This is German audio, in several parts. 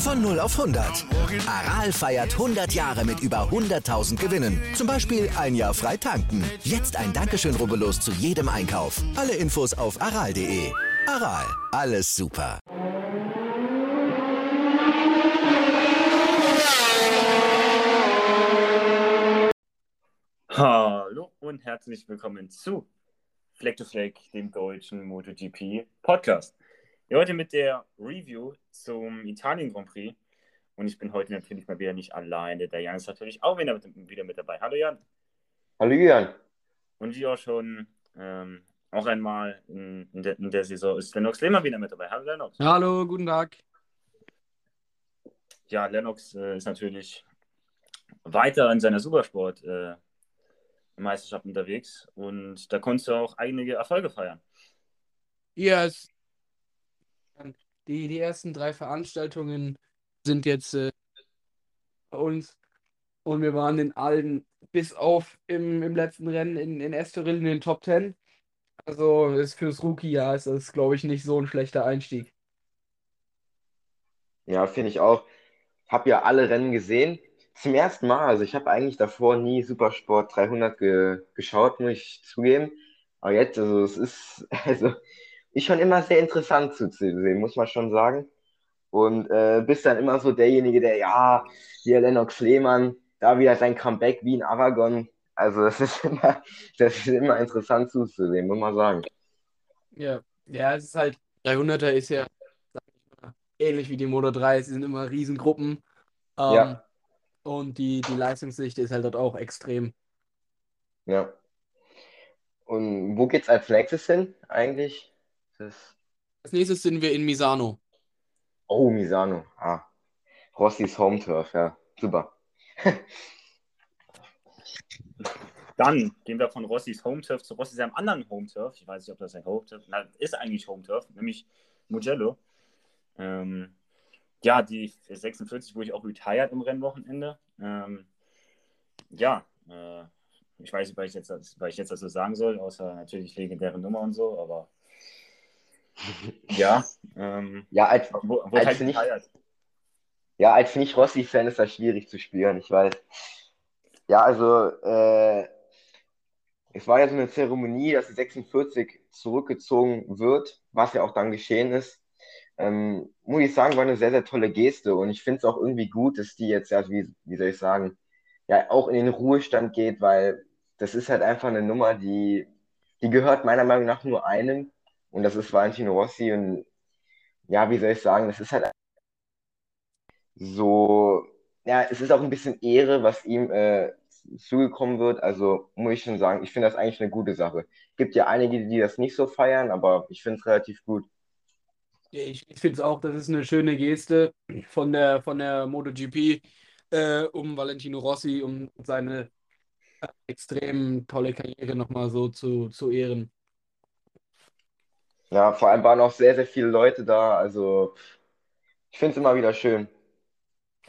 Von 0 auf 100. Aral feiert 100 Jahre mit über 100.000 Gewinnen. Zum Beispiel ein Jahr frei tanken. Jetzt ein Dankeschön, rubbellos zu jedem Einkauf. Alle Infos auf aral.de. Aral, alles super. Hallo und herzlich willkommen zu Fleck to Fleck, dem deutschen MotoGP Podcast. Ja, heute mit der Review zum Italien Grand Prix. Und ich bin heute natürlich mal wieder nicht alleine. Der Jan ist natürlich auch wieder mit, wieder mit dabei. Hallo Jan. Hallo Jan. Und wie auch schon ähm, auch einmal in, in, der, in, der, Saison ist Lennox Lehmann wieder mit dabei. Hallo Lennox. Hallo, guten Tag. Ja, Lennox äh, ist natürlich weiter in seiner Supersport äh, Meisterschaft unterwegs und da konntest du auch einige Erfolge feiern. Ja, es die, die ersten drei Veranstaltungen sind jetzt äh, bei uns und wir waren in allen, bis auf im, im letzten Rennen in, in Estoril in den Top 10. Also ist fürs Rookie-Jahr ist das, glaube ich, nicht so ein schlechter Einstieg. Ja, finde ich auch. Habe ja alle Rennen gesehen. Zum ersten Mal. Also ich habe eigentlich davor nie Supersport 300 ge geschaut, muss ich zugeben. Aber jetzt, also es ist, also ist schon immer sehr interessant zuzusehen, muss man schon sagen. Und äh, bist dann immer so derjenige, der, ja, hier Lennox Lehmann, da wieder sein Comeback wie in Aragon. Also das ist immer, das ist immer interessant zuzusehen, muss man sagen. Ja, ja, es ist halt, 300er ist ja mal, ähnlich wie die Moto 3, sie sind immer Riesengruppen. Ähm, ja. Und die, die Leistungsdichte ist halt dort auch extrem. Ja. Und wo geht's als nächstes hin eigentlich? Das... Als nächstes sind wir in Misano. Oh, Misano. Ah. Rossis Home Turf, ja. Super. Dann gehen wir von Rossis Home Turf zu Rossis seinem anderen Home Turf. Ich weiß nicht, ob das ein Home Turf ist. eigentlich Home Turf, nämlich Mugello. Ähm, ja, die 46 wurde ich auch retired im Rennwochenende. Ähm, ja, äh, ich weiß nicht, was ich, jetzt, was ich jetzt dazu sagen soll, außer natürlich legendäre Nummer und so, aber ja. Ähm, ja, als, wo, wo als halt nicht, ja, als Nicht-Rossi-Fan ist das schwierig zu spüren, ich weiß. Ja, also, äh, es war ja so eine Zeremonie, dass die 46 zurückgezogen wird, was ja auch dann geschehen ist. Ähm, muss ich sagen, war eine sehr, sehr tolle Geste und ich finde es auch irgendwie gut, dass die jetzt, ja, wie, wie soll ich sagen, ja, auch in den Ruhestand geht, weil das ist halt einfach eine Nummer, die, die gehört meiner Meinung nach nur einem und das ist Valentino Rossi. Und ja, wie soll ich sagen, das ist halt so, ja, es ist auch ein bisschen Ehre, was ihm äh, zugekommen wird. Also muss ich schon sagen, ich finde das eigentlich eine gute Sache. Es gibt ja einige, die das nicht so feiern, aber ich finde es relativ gut. Ich, ich finde es auch, das ist eine schöne Geste von der, von der MotoGP äh, um Valentino Rossi, um seine extrem tolle Karriere nochmal so zu, zu ehren. Ja, vor allem waren auch sehr, sehr viele Leute da. Also ich finde es immer wieder schön.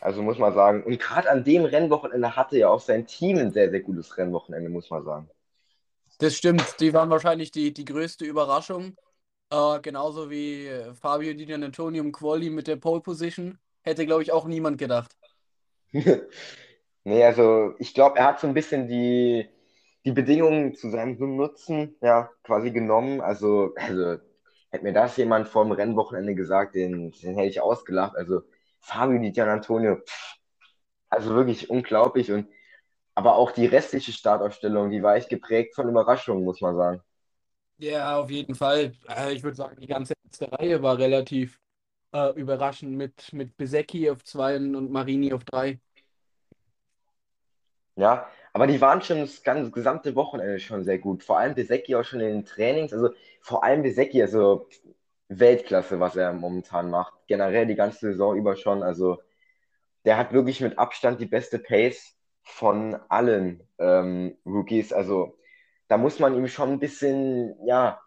Also muss man sagen. Und gerade an dem Rennwochenende hatte ja auch sein Team ein sehr, sehr gutes Rennwochenende, muss man sagen. Das stimmt. Die waren wahrscheinlich die, die größte Überraschung. Äh, genauso wie Fabio Di Antonio Quali mit der Pole Position. Hätte, glaube ich, auch niemand gedacht. nee, also ich glaube, er hat so ein bisschen die, die Bedingungen zu seinem Nutzen ja, quasi genommen. Also, also Hätte mir das jemand vor dem Rennwochenende gesagt, den, den hätte ich ausgelacht. Also Fabio Di Gian Antonio, pff, also wirklich unglaublich. Und aber auch die restliche Startaufstellung, die war echt geprägt von Überraschungen, muss man sagen. Ja, auf jeden Fall. Äh, ich würde sagen, die ganze letzte Reihe war relativ äh, überraschend mit, mit Besecchi auf zwei und Marini auf drei. Ja, aber die waren schon das ganze gesamte Wochenende schon sehr gut. Vor allem Besecki auch schon in den Trainings. Also vor allem Besecki, also Weltklasse, was er momentan macht. Generell die ganze Saison über schon. Also der hat wirklich mit Abstand die beste Pace von allen ähm, Rookies. Also da muss man ihm schon ein bisschen, ja,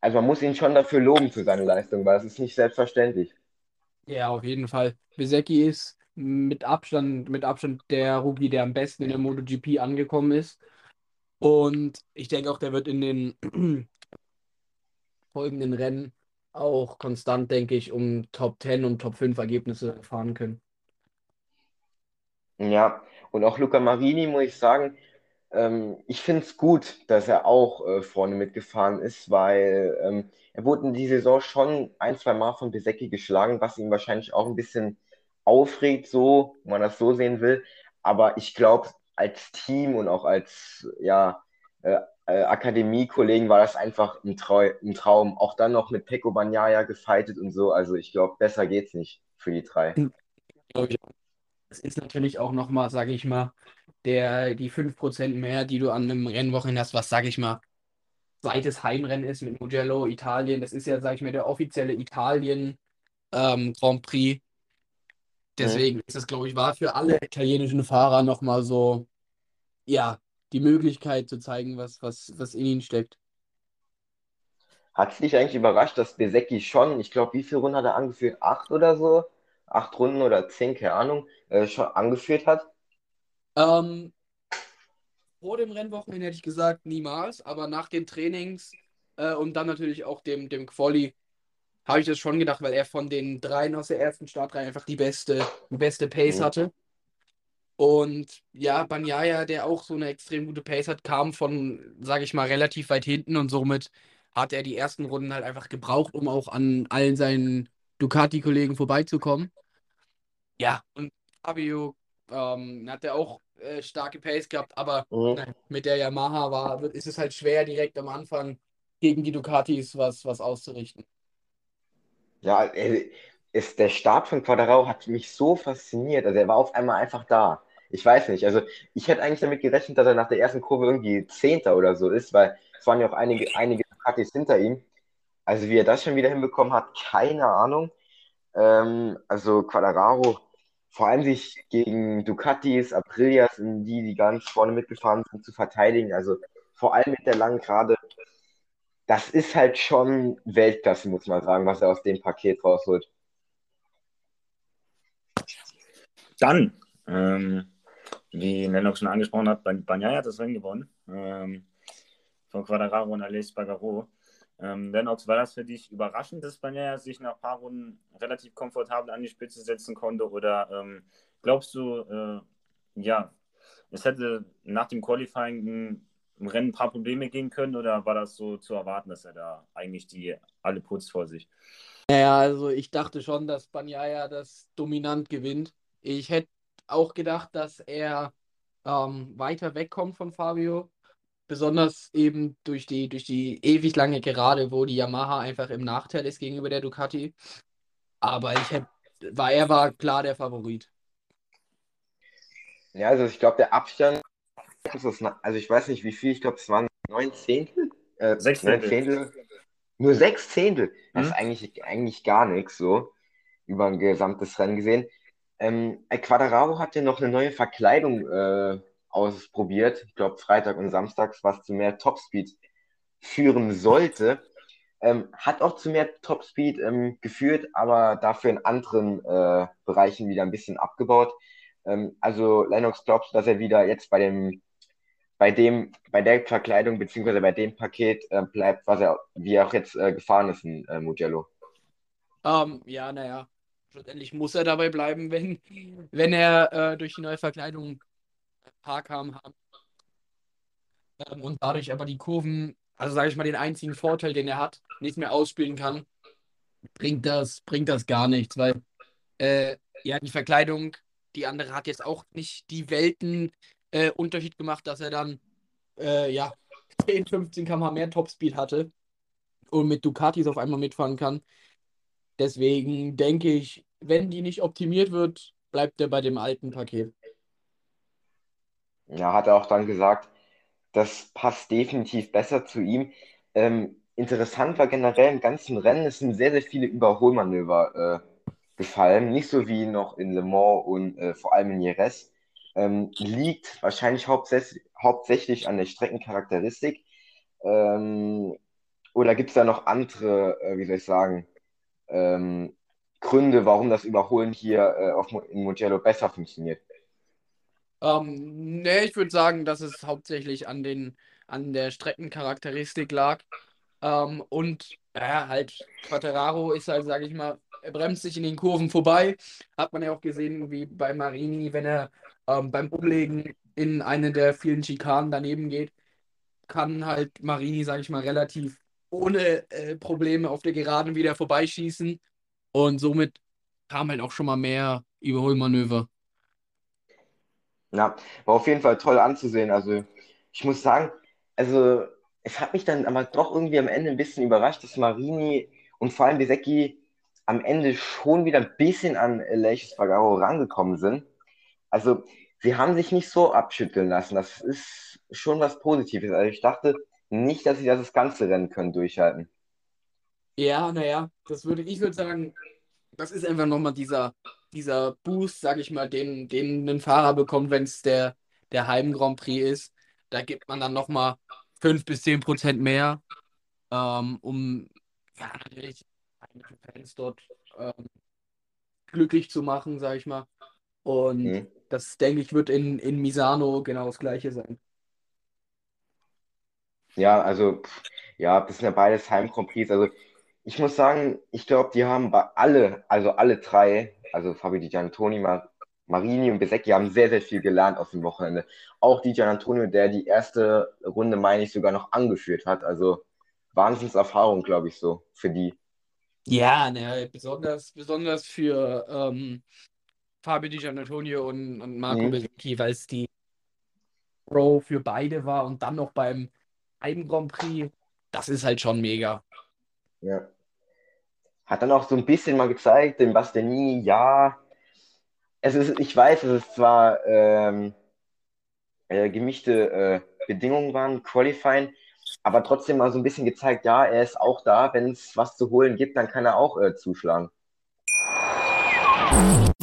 also man muss ihn schon dafür loben für seine Leistung, weil es ist nicht selbstverständlich. Ja, auf jeden Fall. Besecki ist mit Abstand, mit Abstand der Rookie, der am besten in der MotoGP angekommen ist. Und ich denke auch, der wird in den folgenden Rennen auch konstant, denke ich, um Top 10 und Top 5 Ergebnisse fahren können. Ja, und auch Luca Marini, muss ich sagen, ähm, ich finde es gut, dass er auch äh, vorne mitgefahren ist, weil ähm, er wurde in die Saison schon ein, zwei Mal von Besecki geschlagen, was ihn wahrscheinlich auch ein bisschen aufregt, so, wenn man das so sehen will. Aber ich glaube, als Team und auch als ja, äh, äh, Akademiekollegen war das einfach ein, Trau ein, Traum. Auch dann noch mit Peko Banyaya gefightet und so. Also ich glaube, besser geht's nicht für die drei. Es ist natürlich auch nochmal, sage ich mal, der, die 5% mehr, die du an einem Rennwochenende hast, was, sage ich mal, zweites Heimrennen ist mit Mugello, Italien. Das ist ja, sage ich mal, der offizielle Italien ähm, Grand Prix. Deswegen ist das, glaube ich, war für alle italienischen Fahrer nochmal so, ja, die Möglichkeit zu zeigen, was, was, was in ihnen steckt. Hat es dich eigentlich überrascht, dass Besecki schon, ich glaube, wie viele Runden hat er angeführt? Acht oder so? Acht Runden oder zehn, keine Ahnung, äh, schon angeführt hat? Ähm, vor dem Rennwochenende hätte ich gesagt, niemals, aber nach den Trainings äh, und dann natürlich auch dem, dem Quali habe ich das schon gedacht, weil er von den dreien aus der ersten Startreihe einfach die beste, die beste Pace mhm. hatte. Und ja, Banyaya, der auch so eine extrem gute Pace hat, kam von, sage ich mal, relativ weit hinten und somit hat er die ersten Runden halt einfach gebraucht, um auch an allen seinen Ducati-Kollegen vorbeizukommen. Ja, und Fabio ähm, hat er auch äh, starke Pace gehabt, aber mhm. nein, mit der Yamaha war, ist es halt schwer, direkt am Anfang gegen die Ducatis was, was auszurichten. Ja, ist, der Start von Quadrao hat mich so fasziniert. Also er war auf einmal einfach da. Ich weiß nicht. Also ich hätte eigentlich damit gerechnet, dass er nach der ersten Kurve irgendwie Zehnter oder so ist, weil es waren ja auch einige, einige Ducatis hinter ihm. Also wie er das schon wieder hinbekommen hat, keine Ahnung. Ähm, also Quadraro, vor allem sich gegen Ducatis, Aprilias, die, die ganz vorne mitgefahren sind, zu verteidigen. Also vor allem mit der langen Gerade das ist halt schon Weltklasse, muss man sagen, was er aus dem Paket rausholt. Dann, ähm, wie Lennox schon angesprochen hat, Banyaya hat das Rennen gewonnen. Ähm, von Quadraro und Aleix Bagaro. Ähm, Lennox, war das für dich überraschend, dass Banyaya sich nach ein paar Runden relativ komfortabel an die Spitze setzen konnte? Oder ähm, glaubst du, äh, ja, es hätte nach dem Qualifying im Rennen ein paar Probleme gehen können oder war das so zu erwarten, dass er da eigentlich die alle putzt vor sich? Naja, also ich dachte schon, dass Banyaya das dominant gewinnt. Ich hätte auch gedacht, dass er ähm, weiter wegkommt von Fabio. Besonders eben durch die, durch die ewig lange Gerade, wo die Yamaha einfach im Nachteil ist gegenüber der Ducati. Aber ich hätte, war, er war klar der Favorit. Ja, also ich glaube, der Abstand also ich weiß nicht wie viel, ich glaube es waren neun Zehntel. Äh, sechs Zehntel. Zehntel. Nur sechs Zehntel. Das mhm. ist eigentlich, eigentlich gar nichts so über ein gesamtes Rennen gesehen. Ähm, Quadraro hat ja noch eine neue Verkleidung äh, ausprobiert. Ich glaube Freitag und Samstags, was zu mehr Topspeed führen sollte. Ähm, hat auch zu mehr Topspeed ähm, geführt, aber dafür in anderen äh, Bereichen wieder ein bisschen abgebaut. Ähm, also Lennox glaubt, dass er wieder jetzt bei dem bei dem, bei der Verkleidung beziehungsweise bei dem Paket äh, bleibt, was er, wie er auch jetzt äh, gefahren ist in äh, Mugello. Um, ähm, ja, naja, schlussendlich muss er dabei bleiben, wenn, wenn er äh, durch die neue Verkleidung ein paar km hat. Ähm, und dadurch aber die Kurven, also sage ich mal, den einzigen Vorteil, den er hat, nicht mehr ausspielen kann, bringt das, bringt das gar nichts, weil äh, ja, die Verkleidung, die andere hat jetzt auch nicht die Welten äh, Unterschied gemacht, dass er dann äh, ja 10, 15 km mehr Topspeed hatte und mit Ducatis auf einmal mitfahren kann. Deswegen denke ich, wenn die nicht optimiert wird, bleibt er bei dem alten Paket. Ja, hat er auch dann gesagt, das passt definitiv besser zu ihm. Ähm, interessant war generell im ganzen Rennen, es sind sehr, sehr viele Überholmanöver gefallen. Nicht so wie noch in Le Mans und äh, vor allem in Jerez. Ähm, liegt wahrscheinlich hauptsächlich, hauptsächlich an der Streckencharakteristik. Ähm, oder gibt es da noch andere, äh, wie soll ich sagen, ähm, Gründe, warum das Überholen hier äh, auf, in Mugello besser funktioniert? Ähm, nee, ich würde sagen, dass es hauptsächlich an, den, an der Streckencharakteristik lag. Ähm, und ja, halt, Quattararo ist halt, sage ich mal, er bremst sich in den Kurven vorbei. Hat man ja auch gesehen, wie bei Marini, wenn er ähm, beim Umlegen in eine der vielen Schikanen daneben geht, kann halt Marini, sage ich mal, relativ ohne äh, Probleme auf der Geraden wieder vorbeischießen. Und somit kam halt auch schon mal mehr Überholmanöver. Ja, war auf jeden Fall toll anzusehen. Also ich muss sagen, also es hat mich dann aber doch irgendwie am Ende ein bisschen überrascht, dass Marini und vor allem Besecchi am Ende schon wieder ein bisschen an Leiches Fagaro rangekommen sind. Also sie haben sich nicht so abschütteln lassen. Das ist schon was Positives. Also ich dachte nicht, dass sie das, das ganze Rennen können durchhalten. Ja, naja, das würde ich würde sagen, das ist einfach nochmal dieser, dieser Boost, sag ich mal, den, den ein Fahrer bekommt, wenn es der, der Heim Grand Prix ist. Da gibt man dann nochmal 5 bis 10 Prozent mehr, ähm, um ja, natürlich Fans dort ähm, glücklich zu machen, sag ich mal. Und mhm. Das, denke ich, wird in, in Misano genau das gleiche sein. Ja, also, ja, das sind ja beides Heim Grand Prix. Also, ich muss sagen, ich glaube, die haben bei alle, also alle drei, also Fabio Di Giannantoni, Mar Marini und Besecchi, haben sehr, sehr viel gelernt aus dem Wochenende. Auch Di Giannantonio, der die erste Runde, meine ich, sogar noch angeführt hat. Also Wahnsinnserfahrung, glaube ich, so für die. Ja, ne, besonders, besonders für ähm, Fabio Di Giannantonio und, und Marco mhm. Besecchi, weil es die Pro für beide war und dann noch beim Heim Grand Prix. Das ist halt schon mega. Ja. Hat dann auch so ein bisschen mal gezeigt, dem Bastianini, ja, es ist, ich weiß, dass es zwar ähm, äh, gemischte äh, Bedingungen waren, Qualifying, aber trotzdem mal so ein bisschen gezeigt, ja, er ist auch da, wenn es was zu holen gibt, dann kann er auch äh, zuschlagen.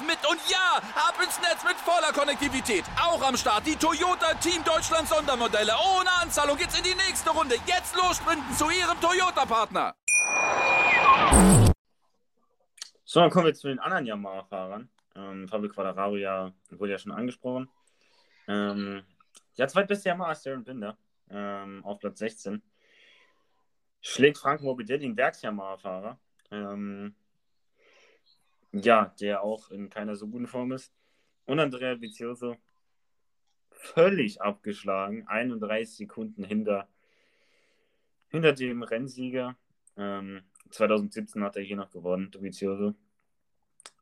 mit. Und ja, ab ins Netz mit voller Konnektivität. Auch am Start die Toyota Team Deutschland Sondermodelle. Ohne Anzahlung geht's in die nächste Runde. Jetzt los sprinten zu ihrem Toyota-Partner. So, dann kommen wir zu den anderen Yamaha-Fahrern. Ähm, Fabio Quadraro ja, wurde ja schon angesprochen. Ähm, ja, zweitbeste Yamaha ist Darren Binder ähm, auf Platz 16. Schlägt Frank Morbidelli, ein Werks-Yamaha-Fahrer. Ähm, ja, der auch in keiner so guten Form ist. Und Andrea Vizioso völlig abgeschlagen, 31 Sekunden hinter, hinter dem Rennsieger. Ähm, 2017 hat er hier noch gewonnen, Vizioso.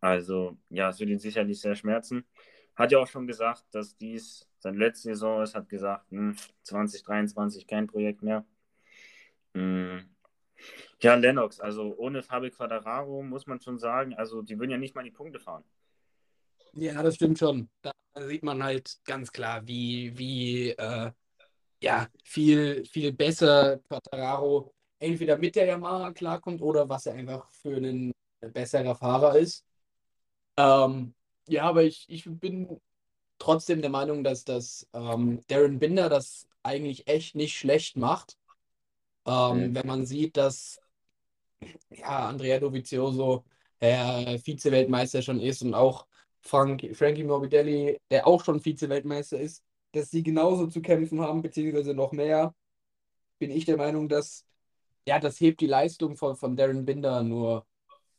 Also, ja, es wird ihn sicherlich sehr schmerzen. Hat ja auch schon gesagt, dass dies seine letzte Saison ist, hat gesagt, hm, 2023 kein Projekt mehr. Hm. Ja, Lennox, also ohne Fabio Quadraro muss man schon sagen, also die würden ja nicht mal die Punkte fahren. Ja, das stimmt schon. Da sieht man halt ganz klar, wie, wie äh, ja, viel, viel besser Quadraro entweder mit der Yamaha klarkommt oder was er einfach für einen besserer Fahrer ist. Ähm, ja, aber ich, ich bin trotzdem der Meinung, dass das ähm, Darren Binder das eigentlich echt nicht schlecht macht. Ähm, mhm. Wenn man sieht, dass ja, Andrea Dovizioso der Vize-Weltmeister schon ist und auch Frank, Frankie Morbidelli, der auch schon Vize-Weltmeister ist, dass sie genauso zu kämpfen haben, beziehungsweise noch mehr, bin ich der Meinung, dass ja, das hebt die Leistung von, von Darren Binder nur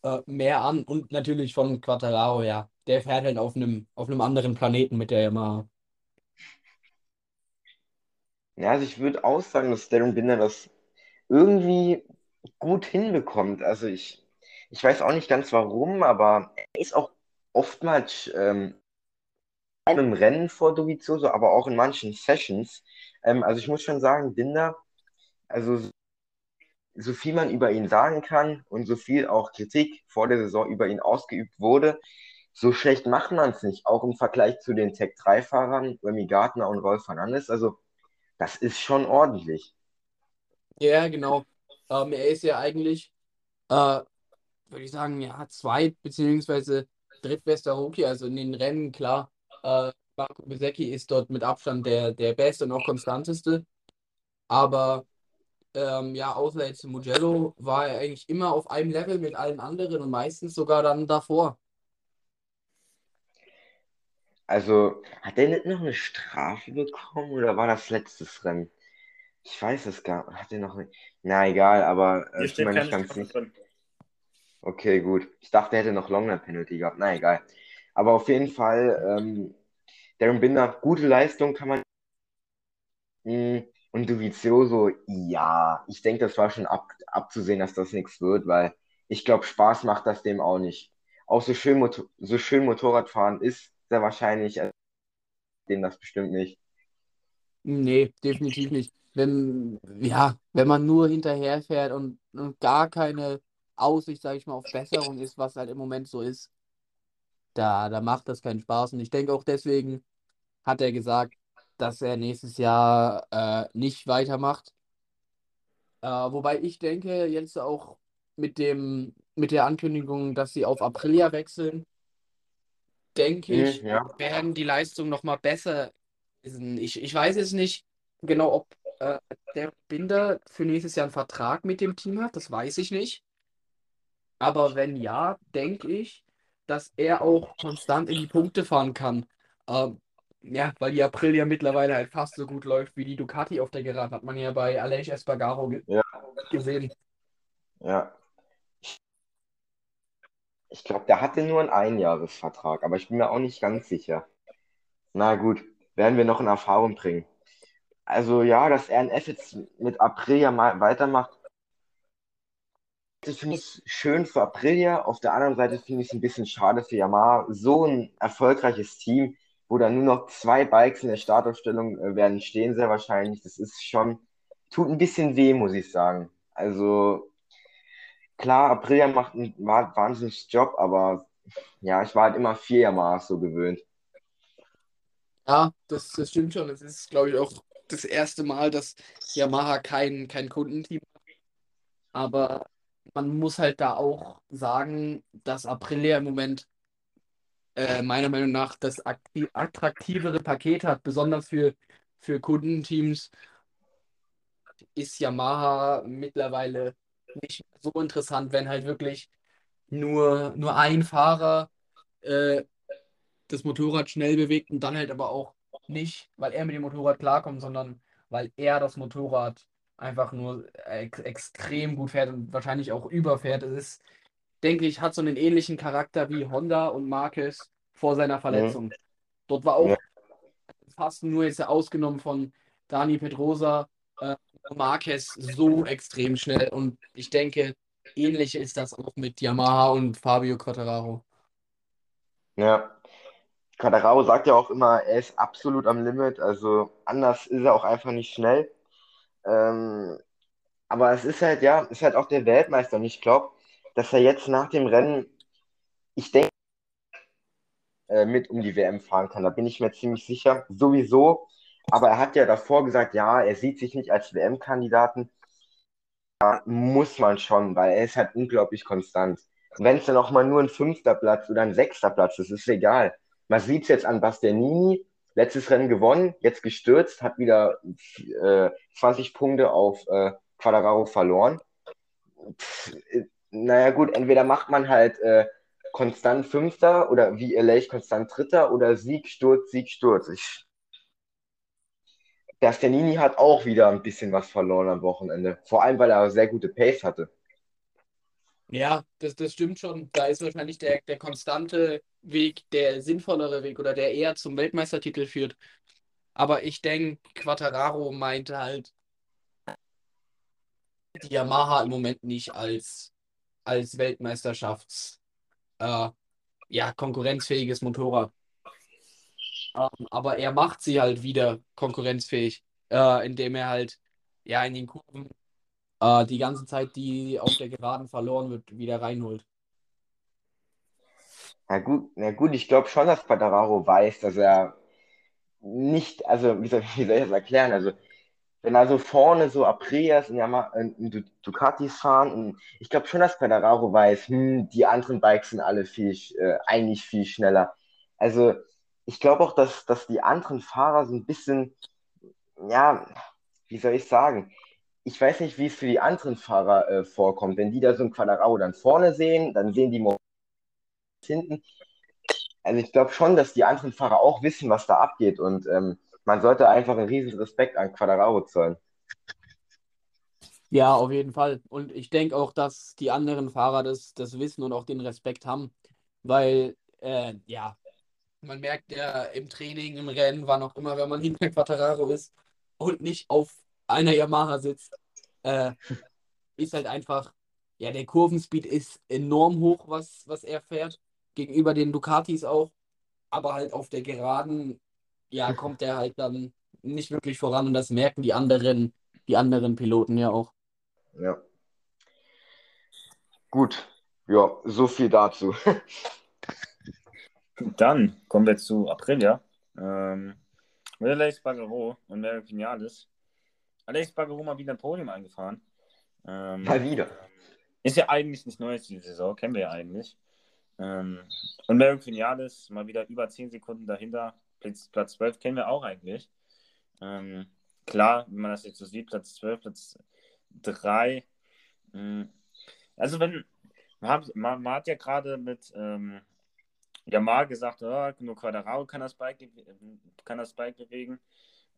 äh, mehr an und natürlich von Quattararo, ja. Der fährt halt auf einem, auf einem anderen Planeten mit der Yamaha. Ja, also ich würde auch sagen, dass Darren Binder das irgendwie gut hinbekommt. Also ich, Ich weiß auch nicht ganz warum, aber er ist auch oftmals ähm, einem Rennen vor Dovizioso, aber auch in manchen Sessions. Ähm, also ich muss schon sagen, Binder, also so viel man über ihn sagen kann und so viel auch Kritik vor der Saison über ihn ausgeübt wurde, so schlecht macht man es nicht, auch im Vergleich zu den Tech-3-Fahrern, Remy Gardner und Rolf Fernandes. Also, das ist schon ordentlich. Ja, genau. Ähm, er ist ja eigentlich, äh, würde ich sagen, ja, zweit- bzw. drittbester Rookie, also in den Rennen, klar. Äh, Marco Besecchi ist dort mit Abstand der, der beste und auch konstanteste. Aber ähm, ja, außer jetzt Mugello war er eigentlich immer auf einem Level mit allen anderen und meistens sogar dann davor. Also, hat er nicht noch eine Strafe bekommen oder war das letztes Rennen? Ich weiß es gar nicht. Hat er noch eine... Na, egal, aber äh, ich steht bin mir keine nicht drin. Okay, gut. Ich dachte, er hätte noch Longer Penalty gehabt. Na, egal. Aber auf jeden Fall, ähm, Darren Binder, gute Leistung kann man. Mm, Und Dovizioso, ja, ich denke, das war schon ab, abzusehen, dass das nichts wird, weil ich glaube, Spaß macht das dem auch nicht. Auch so schön, Motor so schön Motorradfahren ist sehr wahrscheinlich, äh, dem das bestimmt nicht. Nee, definitiv nicht. Wenn, ja, wenn man nur hinterherfährt und, und gar keine Aussicht, sage ich mal, auf Besserung ist, was halt im Moment so ist, da, da macht das keinen Spaß. Und ich denke auch deswegen hat er gesagt, dass er nächstes Jahr äh, nicht weitermacht. Äh, wobei ich denke, jetzt auch mit dem, mit der Ankündigung, dass sie auf Aprilia wechseln, denke ich, ja. werden die Leistungen nochmal besser. Ich, ich weiß jetzt nicht genau, ob äh, der Binder für nächstes Jahr einen Vertrag mit dem Team hat, das weiß ich nicht. Aber wenn ja, denke ich, dass er auch konstant in die Punkte fahren kann. Ähm, ja, weil die Aprilia mittlerweile halt fast so gut läuft wie die Ducati auf der Geraden, hat man ja bei Aleix Espargaro ge Ja. gesehen. Ja. Ich glaube, der hatte nur einen Einjahresvertrag, aber ich bin mir auch nicht ganz sicher. Na gut, werden wir noch in Erfahrung bringen. Also ja, dass RNF jetzt mit Aprilia mal weitermacht, das finde ich schön für Aprilia. Auf der anderen Seite finde ich es ein bisschen schade für Yamaha. So ein erfolgreiches Team, wo dann nur noch zwei Bikes in der Startaufstellung äh, werden stehen, sehr wahrscheinlich. Das ist schon, tut ein bisschen weh, muss ich sagen. Also klar, Aprilia macht einen wa- wahnsinnigen Job, aber ja, ich war halt immer vier Yamahas so gewöhnt. Ja, das, das stimmt schon. Es ist, glaube ich, auch das erste Mal, dass Yamaha kein, kein Kundenteam hat. Aber man muss halt da auch sagen, dass Aprilia im Moment äh, meiner Meinung nach das akti- attraktivere Paket hat, besonders für, für Kundenteams ist Yamaha mittlerweile nicht so interessant, wenn halt wirklich nur, nur ein Fahrer äh, das Motorrad schnell bewegt und dann halt aber auch nicht, weil er mit dem Motorrad klarkommt, sondern weil er das Motorrad einfach nur ex extrem gut fährt und wahrscheinlich auch überfährt. Es ist, denke ich, hat so einen ähnlichen Charakter wie Honda und Marquez vor seiner Mhm. Verletzung. Dort war auch Ja. fast nur jetzt ausgenommen von Dani Pedrosa, äh, Marquez so extrem schnell und ich denke, ähnlich ist das auch mit Yamaha und Fabio Quartararo. Ja. Quadraro sagt ja auch immer, er ist absolut am Limit, also anders ist er auch einfach nicht schnell. Ähm, aber es ist halt, ja, ist halt auch der Weltmeister und ich glaube, dass er jetzt nach dem Rennen, ich denke, äh, mit um die WM fahren kann. Da bin ich mir ziemlich sicher. Sowieso. Aber er hat ja davor gesagt, ja, er sieht sich nicht als WM-Kandidaten. Da muss man schon, weil er ist halt unglaublich konstant. Wenn es dann auch mal nur ein fünfter Platz oder ein sechster Platz ist, ist egal. Man sieht es jetzt an Bastianini, letztes Rennen gewonnen, jetzt gestürzt, hat wieder äh, 20 Punkte auf äh, Quadraro verloren. Pff, äh, naja gut, entweder macht man halt äh, konstant Fünfter oder wie Elech konstant Dritter oder Sieg, Sturz, Sieg, Sturz. Ich, Bastianini hat auch wieder ein bisschen was verloren am Wochenende. Vor allem, weil er sehr gute Pace hatte. Ja, das, das stimmt schon. Da ist wahrscheinlich der, der konstante Weg der sinnvollere Weg oder der eher zum Weltmeistertitel führt. Aber ich denke, Quattararo meinte halt die Yamaha im Moment nicht als als Weltmeisterschafts äh, ja, konkurrenzfähiges Motorrad. Ähm, aber er macht sie halt wieder konkurrenzfähig, äh, indem er halt ja in den Kurven äh, die ganze Zeit, die auf der Geraden verloren wird, wieder reinholt. Na gut, na gut, ich glaube schon, dass Quadraro weiß, dass er nicht, also wie soll, wie soll ich das erklären? Also wenn also vorne so Aprilias und, Yamaha, und Ducatis fahren, ich glaube schon, dass Quadraro weiß, hm, die anderen Bikes sind alle viel, äh, eigentlich viel schneller. Also ich glaube auch, dass, dass die anderen Fahrer so ein bisschen, ja, wie soll ich sagen, ich weiß nicht, wie es für die anderen Fahrer äh, vorkommt. Wenn die da so ein Quadraro dann vorne sehen, dann sehen die hinten. Also ich glaube schon, dass die anderen Fahrer auch wissen, was da abgeht und ähm, man sollte einfach einen riesen Respekt an Quadraro zollen. Ja, auf jeden Fall. Und ich denke auch, dass die anderen Fahrer das, das wissen und auch den Respekt haben, weil, äh, ja, man merkt ja im Training, im Rennen, wann auch immer, wenn man hinter Quadraro ist und nicht auf einer Yamaha sitzt, äh, ist halt einfach, ja, der Kurvenspeed ist enorm hoch, was, was er fährt, gegenüber den Ducatis auch, aber halt auf der Geraden ja, kommt er halt dann nicht wirklich voran und das merken die anderen, die anderen Piloten ja auch. Ja. Gut. Ja, so viel dazu. Dann kommen wir zu Aprilia. Ähm, mit Alex Bagaro und Mary Vinales. Alex Bagaro mal wieder ein Podium eingefahren. Ähm, mal wieder. Ist ja eigentlich nicht neu diese Saison, kennen wir ja eigentlich. Ähm, und Mary Vinales mal wieder über 10 Sekunden dahinter Platz, Platz 12 kennen wir auch eigentlich. Ähm, klar, wenn man das jetzt so sieht, Platz 12, Platz 3. Mh, hm, also wenn, man, man, man, hat ja gerade mit ähm, Yamaha gesagt, oh, nur Quadraro kann das Bike, kann das Bike bewegen.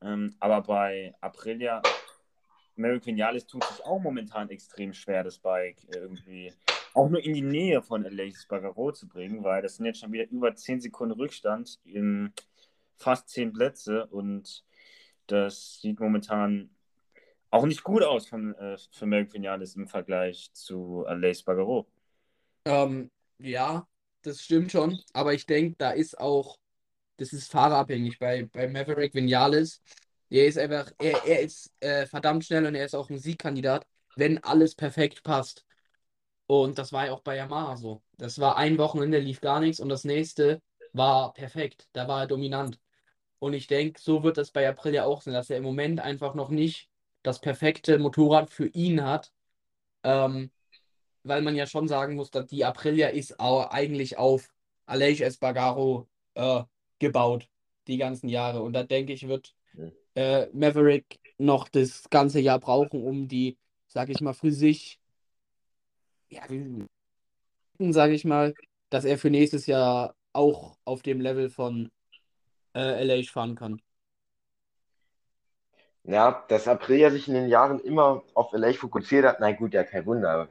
Ähm, aber bei Aprilia, Mary Vinales tut sich auch momentan extrem schwer, das Bike irgendwie auch nur in die Nähe von Alexis Bagaro zu bringen, weil das sind jetzt schon wieder über 10 Sekunden Rückstand in fast zehn Plätze und das sieht momentan auch nicht gut aus von, äh, für Melvin Vinales im Vergleich zu Alain Bagaro. Ähm, ja, das stimmt schon, aber ich denke, da ist auch, das ist fahrerabhängig bei, bei Maverick Vinales. Er ist einfach, er, er ist äh, verdammt schnell und er ist auch ein Siegkandidat, wenn alles perfekt passt. Und das war ja auch bei Yamaha so. Das war ein Wochenende, lief gar nichts und das nächste war perfekt. Da war er dominant. Und ich denke, so wird es bei Aprilia auch sein, dass er im Moment einfach noch nicht das perfekte Motorrad für ihn hat. Ähm, weil man ja schon sagen muss, dass die Aprilia ist eigentlich auf Aleix Espargaro äh, gebaut, die ganzen Jahre. Und da denke ich, wird äh, Maverick noch das ganze Jahr brauchen, um die, sag ich mal, für sich, ja, sage ich mal, dass er für nächstes Jahr auch auf dem Level von äh, LA fahren kann. Ja, dass Aprilia sich in den Jahren immer auf LA fokussiert hat, na gut, ja, kein Wunder.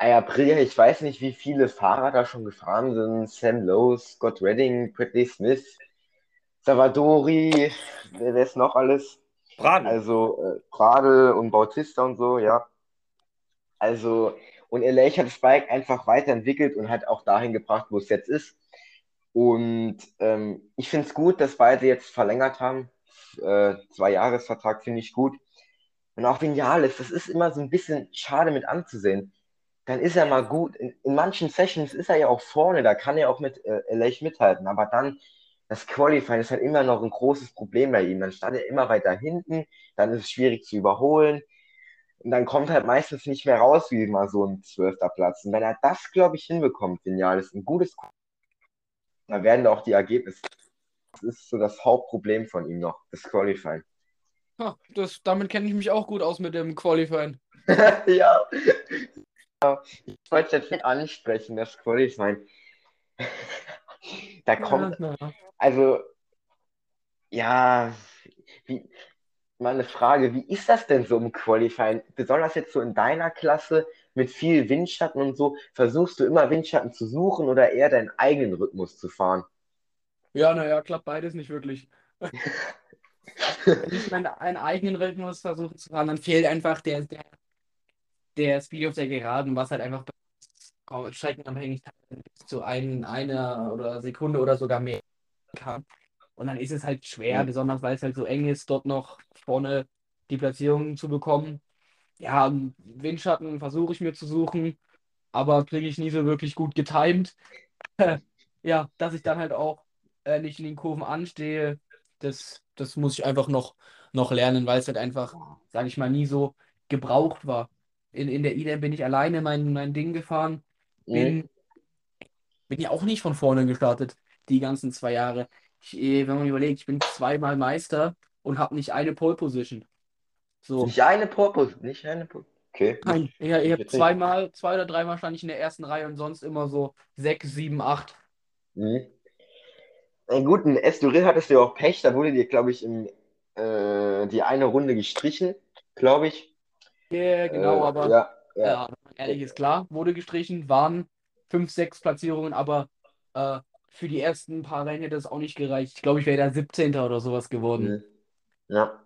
Bei Aprilia, ich weiß nicht, wie viele Fahrer da schon gefahren sind. Sam Lowe, Scott Redding, Bradley Smith, Savadori, wer ist noch alles? Pradel. Also äh, Pradel und Bautista und so, ja. Also, und LA hat das Bike einfach weiterentwickelt und hat auch dahin gebracht, wo es jetzt ist. Und ähm, ich finde es gut, dass beide jetzt verlängert haben. Äh, zwei Jahresvertrag finde ich gut. Und auch Vinales, das ist immer so ein bisschen schade mit anzusehen. Dann ist er mal gut. In, in manchen Sessions ist er ja auch vorne, da kann er auch mit äh, Elech mithalten. Aber dann, das Qualifying ist halt immer noch ein großes Problem bei ihm. Dann stand er immer weiter hinten, dann ist es schwierig zu überholen. Und dann kommt halt meistens nicht mehr raus, wie mal so ein zwölfter Platz. Und wenn er das, glaube ich, hinbekommt, Vinales, ein gutes da werden auch die Ergebnisse. Das ist so das Hauptproblem von ihm noch, das Qualifying. Ja, das, damit kenne ich mich auch gut aus mit dem Qualifying. ja. Ich wollte jetzt nicht ansprechen, das Qualifying. da kommt. Ja, also, ja, wie, mal eine Frage, wie ist das denn so im Qualifying? Besonders jetzt so in deiner Klasse, mit viel Windschatten und so, versuchst du immer Windschatten zu suchen oder eher deinen eigenen Rhythmus zu fahren? Ja, naja, klappt beides nicht wirklich. Wenn ich meinen eigenen Rhythmus versuche zu fahren, dann fehlt einfach der, der, der Speed auf der Geraden, was halt einfach streckenabhängig zu ein, einer oder Sekunde oder sogar mehr kann. Und dann ist es halt schwer, mhm. besonders weil es halt so eng ist, dort noch vorne die Platzierung zu bekommen. Ja, Windschatten versuche ich mir zu suchen, aber kriege ich nie so wirklich gut getimed. ja, dass ich dann halt auch äh, nicht in den Kurven anstehe, das, das muss ich einfach noch, noch lernen, weil es halt einfach, sage ich mal, nie so gebraucht war. In, in der IDEM bin ich alleine mein, mein Ding gefahren, bin, mhm. bin ja auch nicht von vorne gestartet, die ganzen zwei Jahre. Ich, äh, wenn man überlegt, ich bin zweimal Meister und habe nicht eine Pole Position. So. Nicht eine Pole Position, nicht eine Pole Okay. Nein, ich, ich habe zweimal, zwei oder dreimal stand ich in der ersten Reihe und sonst immer so sechs, sieben, acht. Mhm. Na gut, in Estoril hattest du ja auch Pech, da wurde dir, glaube ich, in, äh, die eine Runde gestrichen, glaube ich. Ja, genau, äh, aber ja, ja. ehrlich ist klar, wurde gestrichen, waren fünf, sechs Platzierungen, aber äh, für die ersten paar Rennen hätte das auch nicht gereicht. Ich glaube, ich wäre da 17. oder sowas geworden. Mhm. Ja.